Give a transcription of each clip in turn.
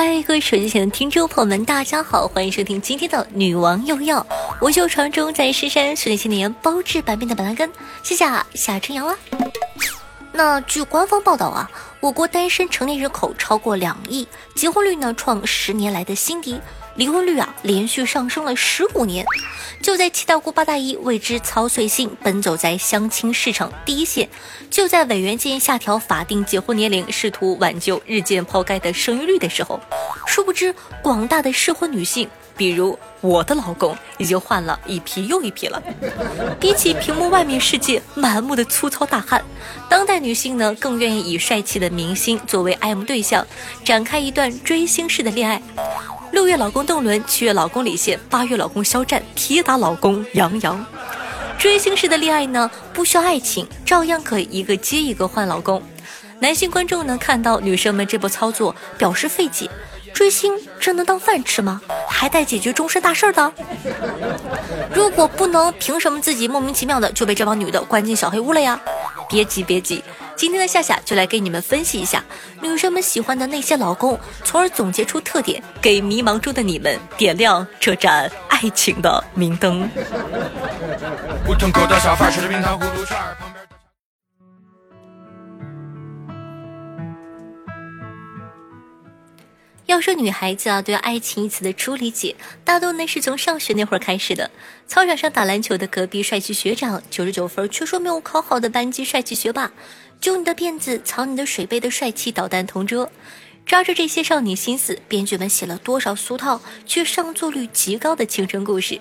嗨，各位手机前的听众朋友们，大家好，欢迎收听今天的《女王又要》，我就传中在狮山训练千年包治百病的板蓝根，谢谢夏春阳啊。那据官方报道啊，我国单身成年人口超过两亿，结婚率呢创十年来的新低，离婚率啊连续上升了十五年。就在七大姑八大姨为之操碎心，奔走在相亲市场第一线；就在委员建议下调法定结婚年龄，试图挽救日渐抛开的生育率的时候，殊不知广大的适婚女性，比如我的老公，已经换了一批又一批了。比起屏幕外面世界满目的粗糙大汉，当代女性呢更愿意以帅气的明星作为爱慕对象，展开一段追星式的恋爱。六月老公邓伦，七月老公李现，八月老公肖战，铁打老公杨洋。追星式的恋爱呢，不需要爱情，照样可以一个接一个换老公。男性观众呢，看到女生们这波操作，表示费解：追星真能当饭吃吗？还带解决终身大事的？如果不能，凭什么自己莫名其妙的就被这帮女的关进小黑屋了呀？别急，别急。今天的夏夏就来给你们分析一下女生们喜欢的那些老公，从而总结出特点，给迷茫中的你们点亮这盏爱情的明灯。要说女孩子啊，对“爱情”一词的初理解，大多呢是从上学那会儿开始的。操场上打篮球的隔壁帅气学长，九十九分却说没有考好的班级帅气学霸，揪你的辫子、藏你的水杯的帅气捣蛋同桌。抓着这些少女心思，编剧们写了多少俗套却上座率极高的青春故事。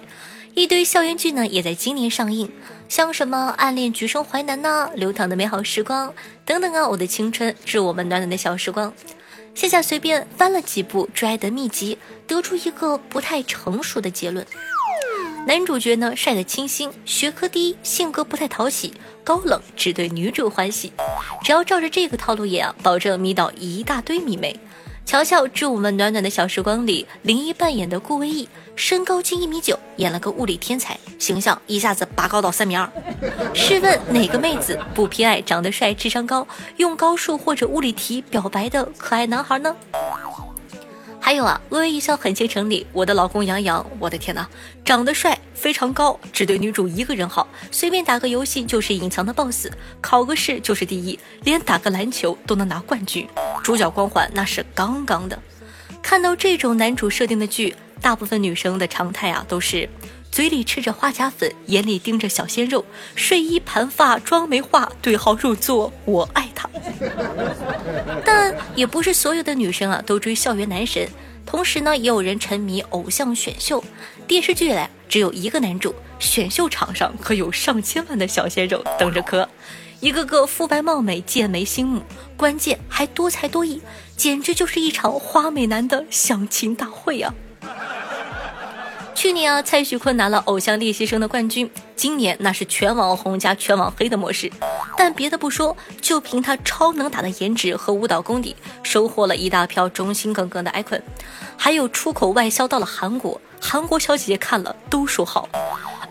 一堆校园剧呢，也在今年上映，像什么《暗恋橘生淮南》呐，《流淌的美好时光》等等啊，我的青春致我们暖暖的小时光。夏夏随便翻了几部追爱的秘籍，得出一个不太成熟的结论：男主角呢帅得清新，学科低，性格不太讨喜，高冷，只对女主欢喜。只要照着这个套路演啊，保证迷倒一大堆迷妹。瞧瞧《致我们暖暖的小时光》里，林一扮演的顾威义，身高近一米九，演了个物理天才，形象一下子拔高到三米二。试问哪个妹子不偏爱长得帅、智商高、用高数或者物理题表白的可爱男孩呢？还有啊，《微微一笑很倾城》里，我的老公杨洋，我的天哪，长得帅，非常高，只对女主一个人好，随便打个游戏就是隐藏的 BOSS，考个试就是第一，连打个篮球都能拿冠军，主角光环那是杠杠的。看到这种男主设定的剧，大部分女生的常态啊都是嘴里吃着花甲粉，眼里盯着小鲜肉，睡衣盘发妆没化，对号入座，我爱他。但也不是所有的女生啊都追校园男神，同时呢，也有人沉迷偶像选秀。电视剧里只有一个男主，选秀场上可有上千万的小鲜肉等着磕，一个个肤白貌美、剑眉星目，关键还多才多艺，简直就是一场花美男的相亲大会啊！去年啊，蔡徐坤拿了《偶像练习生》的冠军，今年那是全网红加全网黑的模式。但别的不说，就凭他超能打的颜值和舞蹈功底，收获了一大票忠心耿耿的 icon，还有出口外销到了韩国，韩国小姐姐看了都说好。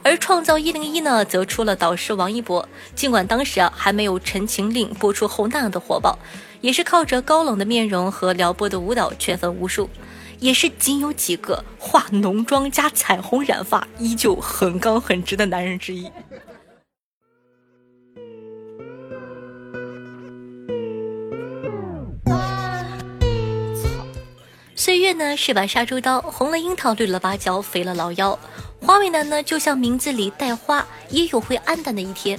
而《创造一零一》呢，则出了导师王一博，尽管当时啊还没有《陈情令》播出后那样的火爆，也是靠着高冷的面容和撩拨的舞蹈圈粉无数。也是仅有几个化浓妆加彩虹染发，依旧很刚很直的男人之一。岁月呢是把杀猪刀，红了樱桃，绿了芭蕉，肥了老腰。花美男呢，就像名字里带花，也有会暗淡的一天。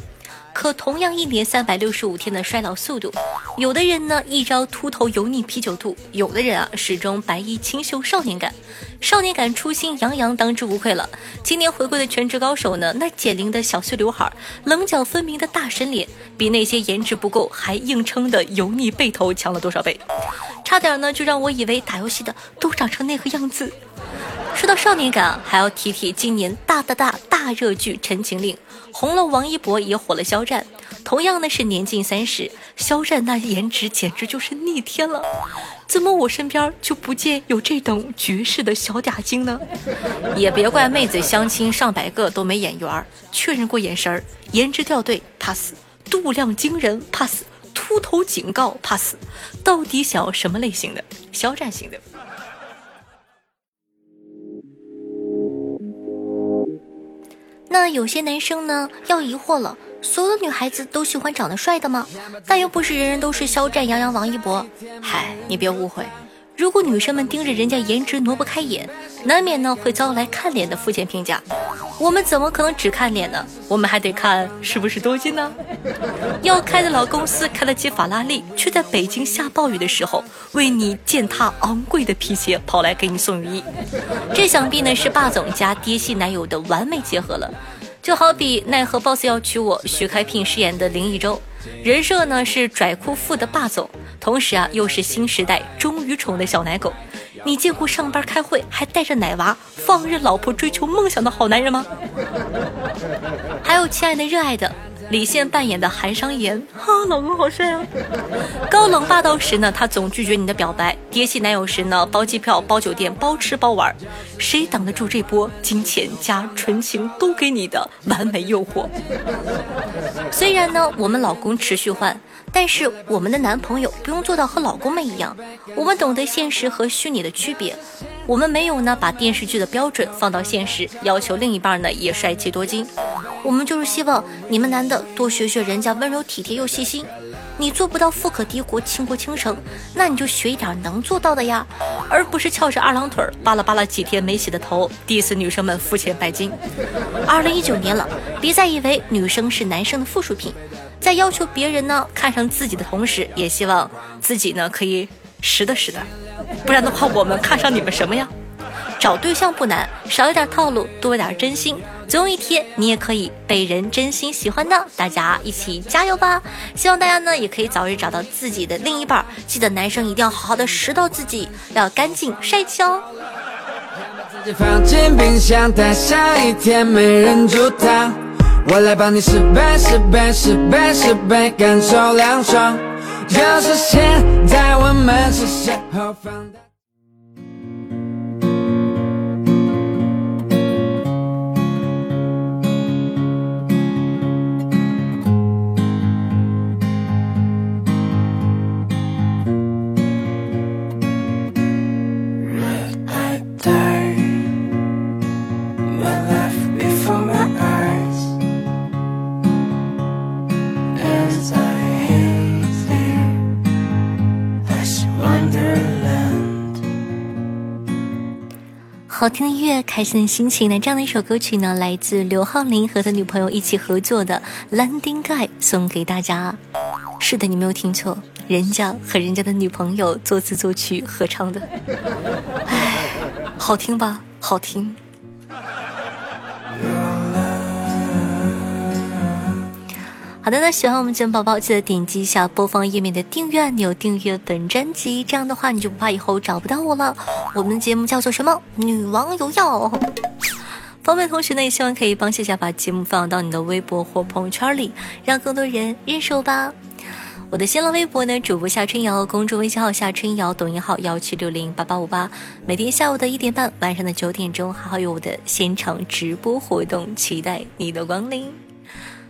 可同样一年三百六十五天的衰老速度，有的人呢，一朝秃头油腻啤酒肚；有的人啊，始终白衣清秀少年感。少年感初心洋洋，当之无愧了。今年回归的全职高手呢，那减龄的小碎刘海，棱角分明的大神脸，比那些颜值不够还硬撑的油腻背头强了多少倍？差点呢，就让我以为打游戏的都长成那个样子。说到少年感，还要提提今年大大大大热剧《陈情令》，红了王一博，也火了肖战。同样呢是年近三十，肖战那颜值简直就是逆天了。怎么我身边就不见有这等绝世的小嗲精呢？也别怪妹子相亲上百个都没眼缘，确认过眼神儿，颜值掉队 pass，度量惊人 pass，秃头警告 pass，到底想要什么类型的？肖战型的。那有些男生呢要疑惑了，所有的女孩子都喜欢长得帅的吗？但又不是人人都是肖战、杨洋、王一博。嗨，你别误会，如果女生们盯着人家颜值挪不开眼，难免呢会遭来看脸的肤浅评价。我们怎么可能只看脸呢？我们还得看是不是多金呢？要开的老公司开得起法拉利，却在北京下暴雨的时候为你践踏昂贵的皮鞋跑来给你送雨衣，这想必呢是霸总加爹系男友的完美结合了。就好比奈何 boss 要娶我，徐开闢饰演的林一周，人设呢是拽酷富的霸总，同时啊又是新时代忠于宠的小奶狗。你见过上班开会还带着奶娃，放任老婆追求梦想的好男人吗？还有亲爱的热爱的。李现扮演的韩商言，哈，老公好帅啊！高冷霸道时呢，他总拒绝你的表白；爹系男友时呢，包机票、包酒店、包吃包玩。谁挡得住这波金钱加纯情都给你的完美诱惑？虽然呢，我们老公持续换，但是我们的男朋友不用做到和老公们一样。我们懂得现实和虚拟的区别。我们没有呢，把电视剧的标准放到现实，要求另一半呢也帅气多金。我们就是希望你们男的多学学人家温柔体贴又细心。你做不到富可敌国倾国倾城，那你就学一点能做到的呀，而不是翘着二郎腿扒拉扒拉几天没洗的头，diss 女生们肤浅拜金。二零一九年了，别再以为女生是男生的附属品，在要求别人呢看上自己的同时，也希望自己呢可以实的实的。不然的话，我们看上你们什么呀？找对象不难，少一点套路，多一点真心，总有一天你也可以被人真心喜欢的。大家一起加油吧！希望大家呢也可以早日找到自己的另一半。记得男生一定要好好的拾到自己，要干净帅气哦。放进冰箱，待下一天没人煮汤。我来帮你十倍、十倍、十倍、十倍，感受凉爽。就是现在，我们是先后放好听的音乐，开心的心情呢？这样的一首歌曲呢，来自刘浩林和他女朋友一起合作的《Landing Guy》，送给大家。是的，你没有听错，人家和人家的女朋友作词作曲合唱的。唉，好听吧？好听。好的，那喜欢我们节目宝宝，记得点击一下播放页面的订阅按钮，订阅本专辑。这样的话，你就不怕以后找不到我了。我们的节目叫做什么？女王有药。方便同学呢，也希望可以帮夏夏把节目放到你的微博或朋友圈里，让更多人认识我吧。我的新浪微博呢，主播夏春瑶，公众微信号夏春瑶，抖音号幺七六零八八五八。每天下午的一点半，晚上的九点钟，还会有我的现场直播活动，期待你的光临。